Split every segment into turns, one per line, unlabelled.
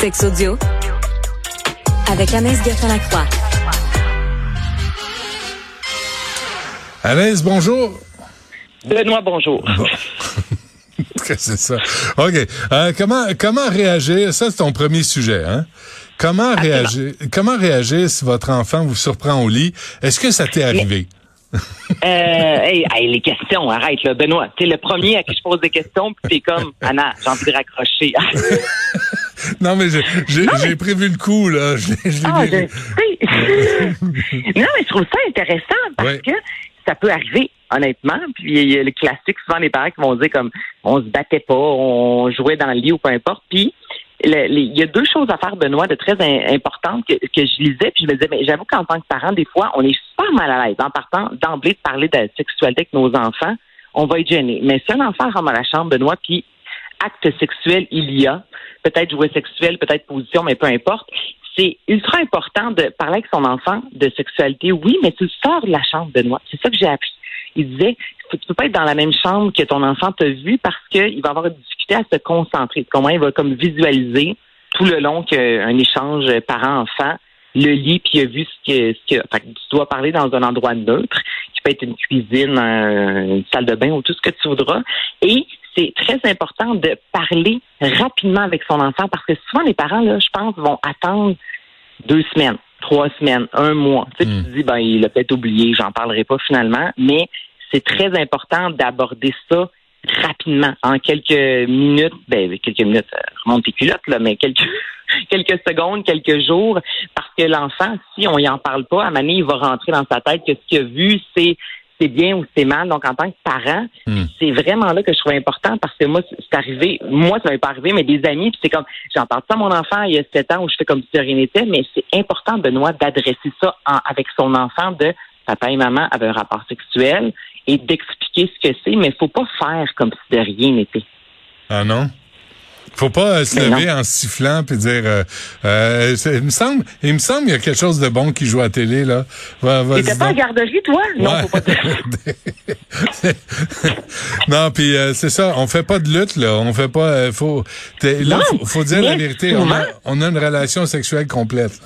Sex audio avec Anaïs Gertin-Lacroix.
Anaïs, bonjour.
Benoît, bonjour.
c'est ça. OK. Euh, comment, comment réagir? Ça, c'est ton premier sujet, hein? Comment réagir, comment réagir si votre enfant vous surprend au lit? Est-ce que ça t'est arrivé?
euh, hey, les questions, arrête, là, Benoît. T'es le premier à qui je pose des questions, puis t'es comme, Anna, j'ai envie de raccrocher.
non, mais j'ai prévu le coup, là. Je, je
ah, je non, mais je trouve ça intéressant parce que ça peut arriver, honnêtement. Puis il y a le classique, souvent les parents qui vont dire comme, on se battait pas, on jouait dans le lit ou peu importe. Puis il y a deux choses à faire, Benoît, de très importantes que, je lisais, puis je me disais, mais j'avoue qu'en tant que parent, des fois, on est super mal à l'aise en partant d'emblée de parler de la sexualité avec nos enfants. On va être gêné. Mais si un enfant rentre à la chambre, Benoît, puis acte sexuel, il y a, peut-être jouet sexuel, peut-être position, mais peu importe, c'est ultra important de parler avec son enfant de sexualité, oui, mais tu sors de la chambre, Benoît. C'est ça que j'ai appris. Il disait, tu peux pas être dans la même chambre que ton enfant t'a vu parce qu'il va avoir une difficulté à se concentrer. Comment il va comme visualiser tout le long qu'un échange parent-enfant le lit puis il a vu ce que, ce que tu dois parler dans un endroit neutre qui peut être une cuisine, une salle de bain ou tout ce que tu voudras. Et c'est très important de parler rapidement avec son enfant parce que souvent les parents là, je pense vont attendre deux semaines, trois semaines, un mois. Tu, sais, tu te hmm. dis ben il a peut-être oublié, j'en parlerai pas finalement, mais c'est très important d'aborder ça rapidement, en quelques minutes, ben quelques minutes, ça remonte tes culottes, là, mais quelques quelques secondes, quelques jours, parce que l'enfant, si on y en parle pas, à un il va rentrer dans sa tête que ce qu'il a vu, c'est c'est bien ou c'est mal. Donc, en tant que parent, hmm. c'est vraiment là que je trouve important parce que moi, c'est arrivé, moi, ça m'est pas arrivé, mais des amis, puis c'est comme, j'en parle ça à mon enfant il y a sept ans où je fais comme si rien n'était, mais c'est important, Benoît, d'adresser ça avec son enfant de papa et maman avaient un rapport sexuel et d'expliquer ce que c'est, mais il faut pas faire comme si de rien n'était.
Ah non? Faut pas euh, se lever en sifflant puis dire euh, euh, il me semble il me semble il y a quelque chose de bon qui joue à télé là.
Va, T'étais pas en garderie toi? Non, faut pas
Non, puis c'est ça, on fait pas de lutte là, on fait pas faut là faut, dire la vérité, on a, on a une relation sexuelle complète.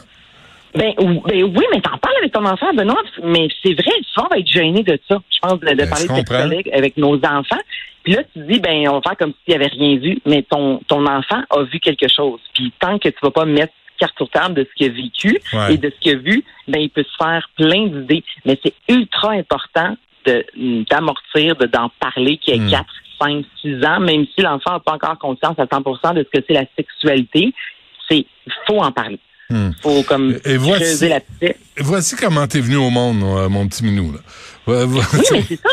Ben, ben, oui, mais t'en parles avec ton enfant, Benoît, mais c'est vrai, souvent on va être gêné de ça. Je pense de, de ben, parler de collègues avec nos enfants. Puis là, tu dis, ben, on va faire comme s'il n'y avait rien vu, mais ton, ton enfant a vu quelque chose. Puis tant que tu vas pas mettre carte sur table de ce qu'il a vécu et de ce qu'il a vu, ben, il peut se faire plein d'idées. Mais c'est ultra important de, d'amortir, de, d'en parler, qu'il y ait 4, 5, 6 ans, même si l'enfant n'a pas encore conscience à 100% de ce que c'est la sexualité, c'est, faut en parler. Hmm. Faut comme et voici, la
Voici comment t'es venu au monde, mon petit minou. Là.
Oui, mais c'est ça.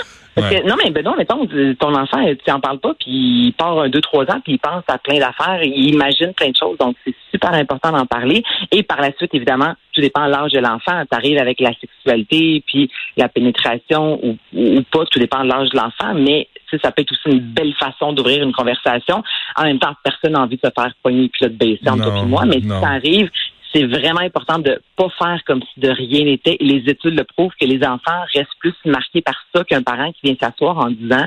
Non, mais ben non, mettons, ton enfant, tu n'en parles pas, puis il part un, deux, trois ans, puis il pense à plein d'affaires, il imagine plein de choses, donc c'est super important d'en parler. Et par la suite, évidemment, tout dépend de l'âge de l'enfant. Tu arrives avec la sexualité, puis la pénétration ou, ou pas, tout dépend de l'âge de l'enfant, mais ça peut être aussi une belle façon d'ouvrir une conversation. En même temps, personne n'a envie de se faire poigner puis de baisser entre toi et moi, mais si ça arrive, c'est vraiment important de pas faire comme si de rien n'était. Et les études le prouvent que les enfants restent plus marqués par ça qu'un parent qui vient s'asseoir en disant,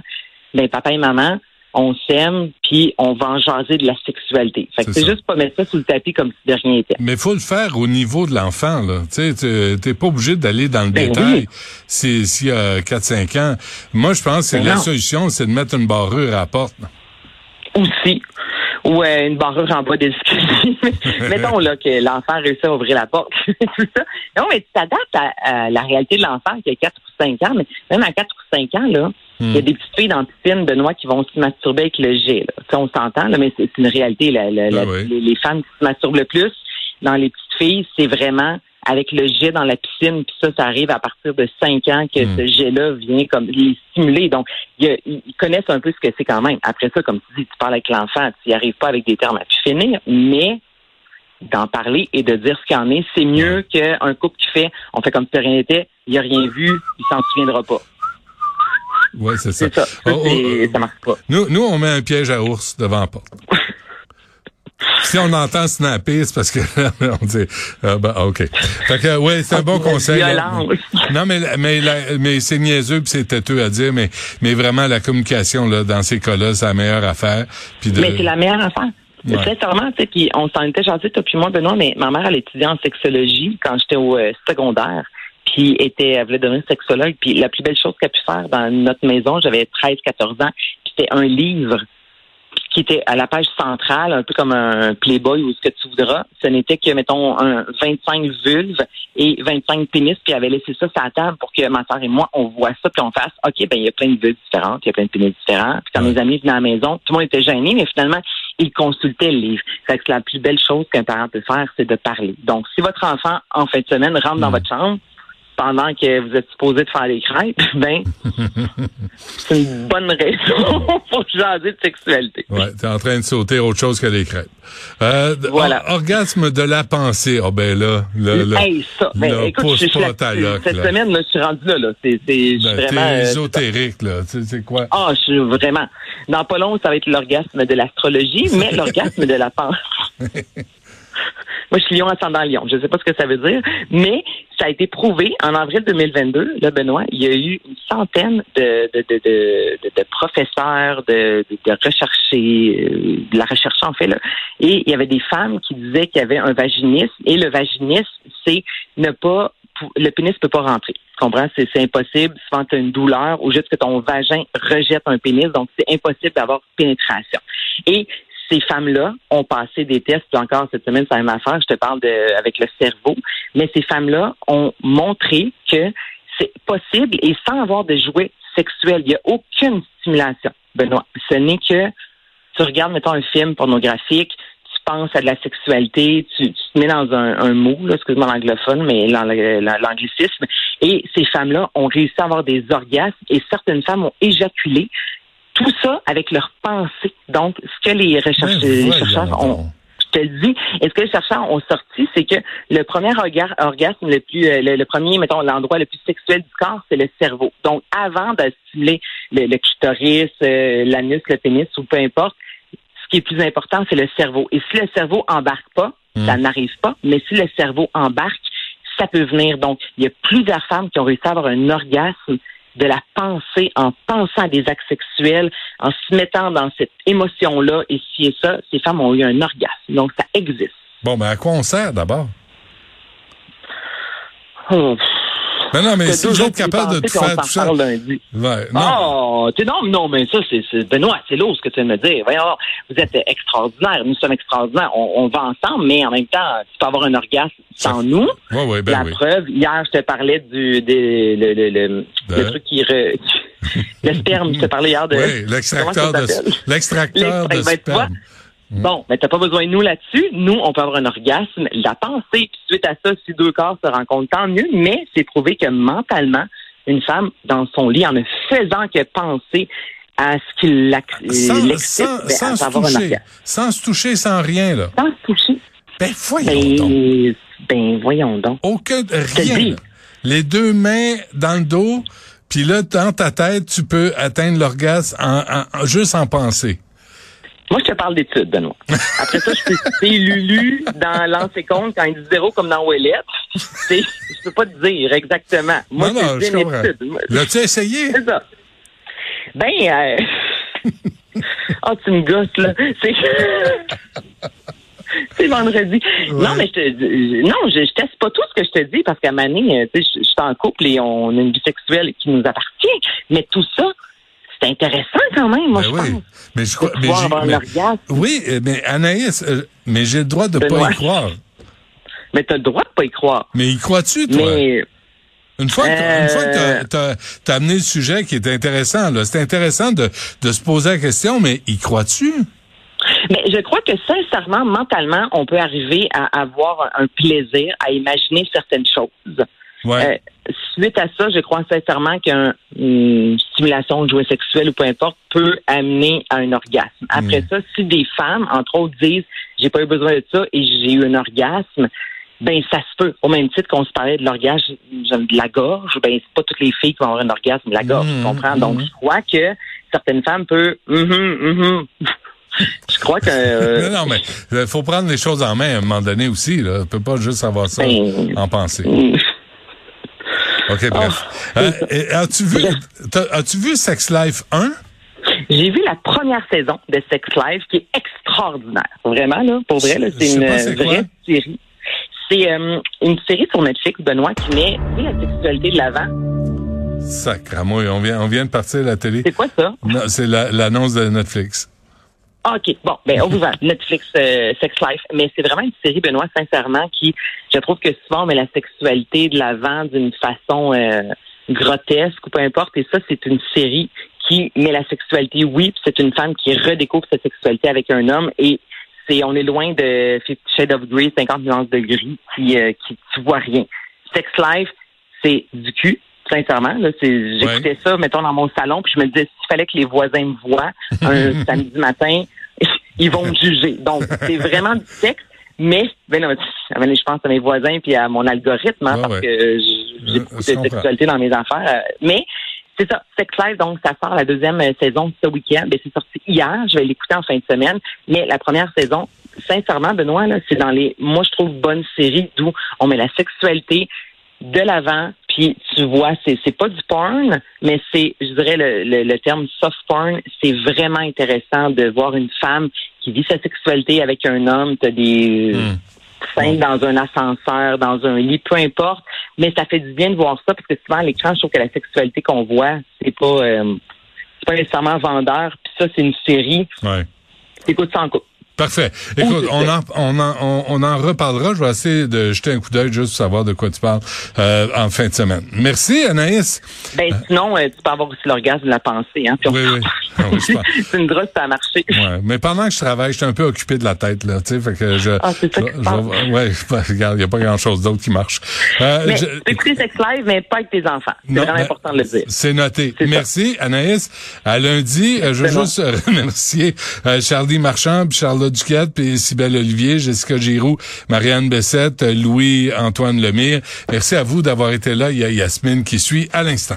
ben papa et maman, on s'aime, puis on va en jaser de la sexualité. Fait que c'est juste pas mettre ça sous le tapis comme si de rien n'était.
Mais faut le faire au niveau de l'enfant, là. Tu sais, t'es pas obligé d'aller dans le ben détail s'il y a 4-5 ans. Moi, je pense que ben la solution, c'est de mettre une barrure à la porte.
Aussi ou euh, une barrure en bois d'escalier. Mettons là que l'enfant réussit à ouvrir la porte. Non, mais tu t'adaptes à, la réalité de l'enfant qui a 4 ou 5 ans, mais même à 4 ou 5 ans, là, il y a hmm. des petites filles dans la piscine, Benoît, qui vont se masturber avec le jet. Là. on s'entend, là, mais c'est une réalité. La, ah les, les femmes qui se masturbent le plus dans les petites filles, c'est vraiment avec le jet dans la piscine, puis ça, ça arrive à partir de 5 ans que hmm. ce jet-là vient comme les stimuler. Donc, ils, connaissent un peu ce que c'est quand même. Après ça, comme tu dis, tu parles avec l'enfant, tu n'y arrives pas avec des termes à pu finir, mais d'en parler et de dire ce qu'il en est, c'est mieux qu'un couple qui fait on fait comme si rien n'était, il a rien vu, il s'en souviendra pas.
Oui, c'est ça.
Ça. Oh, oh, ça marche pas.
Nous, nous, on met un piège à ours devant la porte. si on entend snapper, c'est parce que on dit ah, ben, OK. Fait que ouais, c'est un bon conseil. Non mais mais mais c'est niaiseux puis c'est têteux à dire mais mais vraiment la communication là dans ces cas-là, c'est la meilleure affaire.
Puis Mais c'est la meilleure affaire. Sincèrement, tu sais, puis on s'en était gentil, toi puis moi, Benoît, mais ma mère, elle étudiait en sexologie quand j'étais au euh, secondaire. Puis était, elle voulait devenir sexologue. Puis la plus belle chose qu'elle a pu faire dans notre maison, j'avais 13-14 ans, c'était un livre qui était à la page centrale, un peu comme un Playboy ou ce que tu voudras. Ce n'était que, mettons, un 25 vulves et 25 pénis, puis avait laissé ça sur la table pour que ma soeur et moi, on voit ça, puis on fasse, OK, ben il y a plein de vulves différentes, il y a plein de pénis différents. Puis quand mes amis venaient à la maison, tout le monde était gêné, mais finalement, ils consultaient le livre. Fait que la plus belle chose qu'un parent peut faire, c'est de parler. Donc, si votre enfant, en fin de semaine, rentre dans mm. votre chambre, pendant que vous êtes supposé de faire les crêpes, ben, c'est une bonne raison pour jaser de sexualité.
Ouais, t'es en train de sauter autre chose que les crêpes. Euh, voilà. orgasme de la pensée. Oh ben là, le, le,
hey, ça. Ben, écoute, je, je, cette semaine, je me suis rendu là, là. C'est, c'est ben, vraiment.
T'es euh, ésotérique, là. C'est quoi?
Ah, je suis vraiment. Dans pas long, ça va être l'orgasme de l'astrologie, mais l'orgasme de la pensée. Moi, je suis lion ascendant lion. Je ne sais pas ce que ça veut dire, mais ça a été prouvé en avril 2022, là, Benoît, il y a eu une centaine de, de, de, de, de professeurs, de, de, recherchés, euh, de la recherche en fait, là, et il y avait des femmes qui disaient qu'il y avait un vaginisme, et le vaginisme, c'est ne pas le pénis peut pas rentrer. Tu comprends? C'est, impossible. Souvent, tu as une douleur ou juste que ton vagin rejette un pénis, donc c'est impossible d'avoir pénétration. Et ces femmes-là ont passé des tests, encore cette semaine, ça m'a affaire, je te parle de, avec le cerveau, mais ces femmes-là ont montré que c'est possible et sans avoir de jouets sexuels. Il n'y a aucune stimulation, Benoît. Ce n'est que tu regardes, mettons, un film pornographique, tu penses à de la sexualité, tu, te mets dans un, un mot, excuse-moi l'anglophone, mais l'anglicisme, et ces femmes-là ont réussi à avoir des orgasmes et certaines femmes ont éjaculé tout ça avec leur pensée. Donc, ce que les, chercheurs ont je te le dis. Et ce que les chercheurs ont sorti, c'est que le premier orgasme le plus, euh, le, premier, mettons, l'endroit le plus sexuel du corps, c'est le cerveau. Donc, avant de stimuler le, clitoris, euh, l'anus, le pénis ou peu importe, ce qui est plus important, c'est le cerveau. Et si le cerveau embarque pas, hmm. ça n'arrive pas. Mais si le cerveau embarque, ça peut venir. Donc, il y a plusieurs femmes qui ont réussi à avoir un orgasme de la pensée en pensant à des actes sexuels, en se mettant dans cette émotion-là, et si et ça, ces femmes ont eu un orgasme. Donc, ça existe.
Bon, mais à quoi on sert d'abord? Oh, non, non, mais si vous êtes capable de faire tout ça.
Lundi. Ouais, non. Oh, non, non, mais ça, c'est, Benoît, c'est lourd ce que tu viens de me dire. Voyons, vous êtes extraordinaire. Nous sommes extraordinaires. On, va ensemble, mais en même temps, tu peux avoir un orgasme sans nous.
Ouais, ouais, ben
La preuve, hier, je te parlais du, des, le, le, le, le, truc qui, re, le sperme, je te parlais hier de.
Oui, l'extracteur de, l'extracteur de ben, sperme.
Mm. Bon, mais t'as pas besoin de nous là-dessus. Nous, on peut avoir un orgasme, la pensée, puis suite à ça, si deux corps se rencontrent, tant mieux, mais c'est prouvé que mentalement, une femme, dans son lit, en ne faisant que penser à ce qu'il l'excite, sans,
ben, sans, se toucher, sans se toucher, sans rien, là.
Sans se toucher.
Ben, voyons ben, donc.
Ben, voyons donc.
Aucun, rien. Les deux mains dans le dos, puis là, dans ta tête, tu peux atteindre l'orgasme en, juste en pensée.
Moi, je te parle d'études, Benoît. Après ça, je peux citer Lulu dans Lancer compte quand il dit zéro comme dans Ouellette. Je peux pas te dire exactement. Moi,
non, non, je comprends. L'as-tu essayé?
C'est ça. Ben, euh... oh, tu me gosses, là. C'est... c'est vendredi. Non, mais je te non, je, je, teste pas tout ce que je te dis parce qu'à Mané, tu sais, je, je suis en couple et on a une vie sexuelle qui nous appartient. Mais tout ça, c'est intéressant quand même, moi, ben je oui. pense.
Mais je crois, mais mais, oui, euh, mais Anaïs, euh, mais j'ai le droit de pas y croire.
Mais tu as le droit de pas y croire.
Mais y crois-tu, toi? Mais, une fois que tu as, amené le sujet qui est intéressant, c'est intéressant de, de se poser la question, mais y crois-tu?
Mais je crois que sincèrement, mentalement, on peut arriver à avoir un plaisir à imaginer certaines choses.
Ouais.
Euh, suite à ça, je crois sincèrement qu'une stimulation de jouet sexuel ou peu importe peut amener à un orgasme. Après mm. ça, si des femmes, entre autres, disent j'ai pas eu besoin de ça et j'ai eu un orgasme, ben ça se peut. Au même titre qu'on se parlait de l'orgasme de la gorge, ben c'est pas toutes les filles qui vont avoir un orgasme de la gorge, tu mm. comprends? Donc mm. je crois que certaines femmes peuvent mm-hmm, je crois que. Euh,
non, mais il faut prendre les choses en main à un moment donné aussi. Là. On peut pas juste avoir ça ben, en pensée. OK, bref. Ah, euh, as-tu vu, as-tu vu Sex Life 1?
J'ai vu la première saison de Sex Life qui est extraordinaire. Vraiment, là, pour vrai, c'est une vraie série. C'est euh, une série sur Netflix, Benoît, qui met la sexualité de l'avant.
Sacrement, on vient, on vient de partir de la télé.
C'est quoi ça?
c'est l'annonce de Netflix.
OK. Bon, ben on vous va. Netflix euh, Sex Life. Mais c'est vraiment une série, Benoît, sincèrement, qui, je trouve que souvent on met la sexualité de l'avant d'une façon euh, grotesque ou peu importe. Et ça, c'est une série qui met la sexualité, oui, c'est une femme qui redécouvre sa sexualité avec un homme et c'est on est loin de Fifty Shades of Grey, 50 nuances de gris, qui, euh, qui tu vois rien. Sex Life, c'est du cul, sincèrement. Là, c'est, j'écoutais ça, mettons, dans mon salon, puis je me disais, s'il fallait que les voisins me voient un samedi matin, ils vont me juger. Donc, c'est vraiment du sexe. Mais, ben je pense à mes voisins puis à mon algorithme, hein, parce que j'ai beaucoup de sexualité dans mes affaires. Euh, mais c'est ça, Sex Life, donc ça sort la deuxième euh, saison ce week-end. Ben, c'est sorti hier, je vais l'écouter en fin de semaine. Mais la première saison, sincèrement, Benoît, là, c'est dans les, moi je trouve, bonnes séries d'où on met la sexualité de l'avant, puis tu vois, c'est, c'est pas du porn, mais c'est, je dirais, le, le, terme soft porn, c'est vraiment intéressant de voir une femme qui vit sa sexualité avec un homme, t'as des hmm. scènes dans un ascenseur, dans un lit, peu importe, mais ça fait du bien de voir ça, parce que souvent, à l'écran, je trouve que la sexualité qu'on voit, c'est pas, euh, c'est pas nécessairement vendeur, puis ça, c'est une série.
Ouais.
Écoute ça en couple.
Parfait. Écoute, on en, on, en, on, en reparlera. Je vais essayer de jeter un coup d'œil juste pour savoir de quoi tu parles euh, en fin de semaine. Merci, Anaïs.
Ben, sinon, euh, tu peux avoir aussi l'orgasme de la pensée. Hein,
oui, oui. Ah
c'est une drogue, ça a marché.
Ouais, mais pendant que je travaille, je suis un peu occupé de la tête. là, tu sais, fait que je,
ah, c'est ça
je, ouais, regarde, il n'y a pas grand-chose d'autre qui marche.
Euh, mais, je, Sex Live, mais pas avec tes enfants. C'est vraiment ben, important de le dire.
C'est noté. Merci, Anaïs. À lundi, euh, je veux juste remercier Charlie Marchand, puis Duquette, puis Sybelle Olivier, Jessica Giroux, Marianne Bessette, Louis-Antoine Lemire. Merci à vous d'avoir été là. Il y a Yasmine qui suit à l'instant.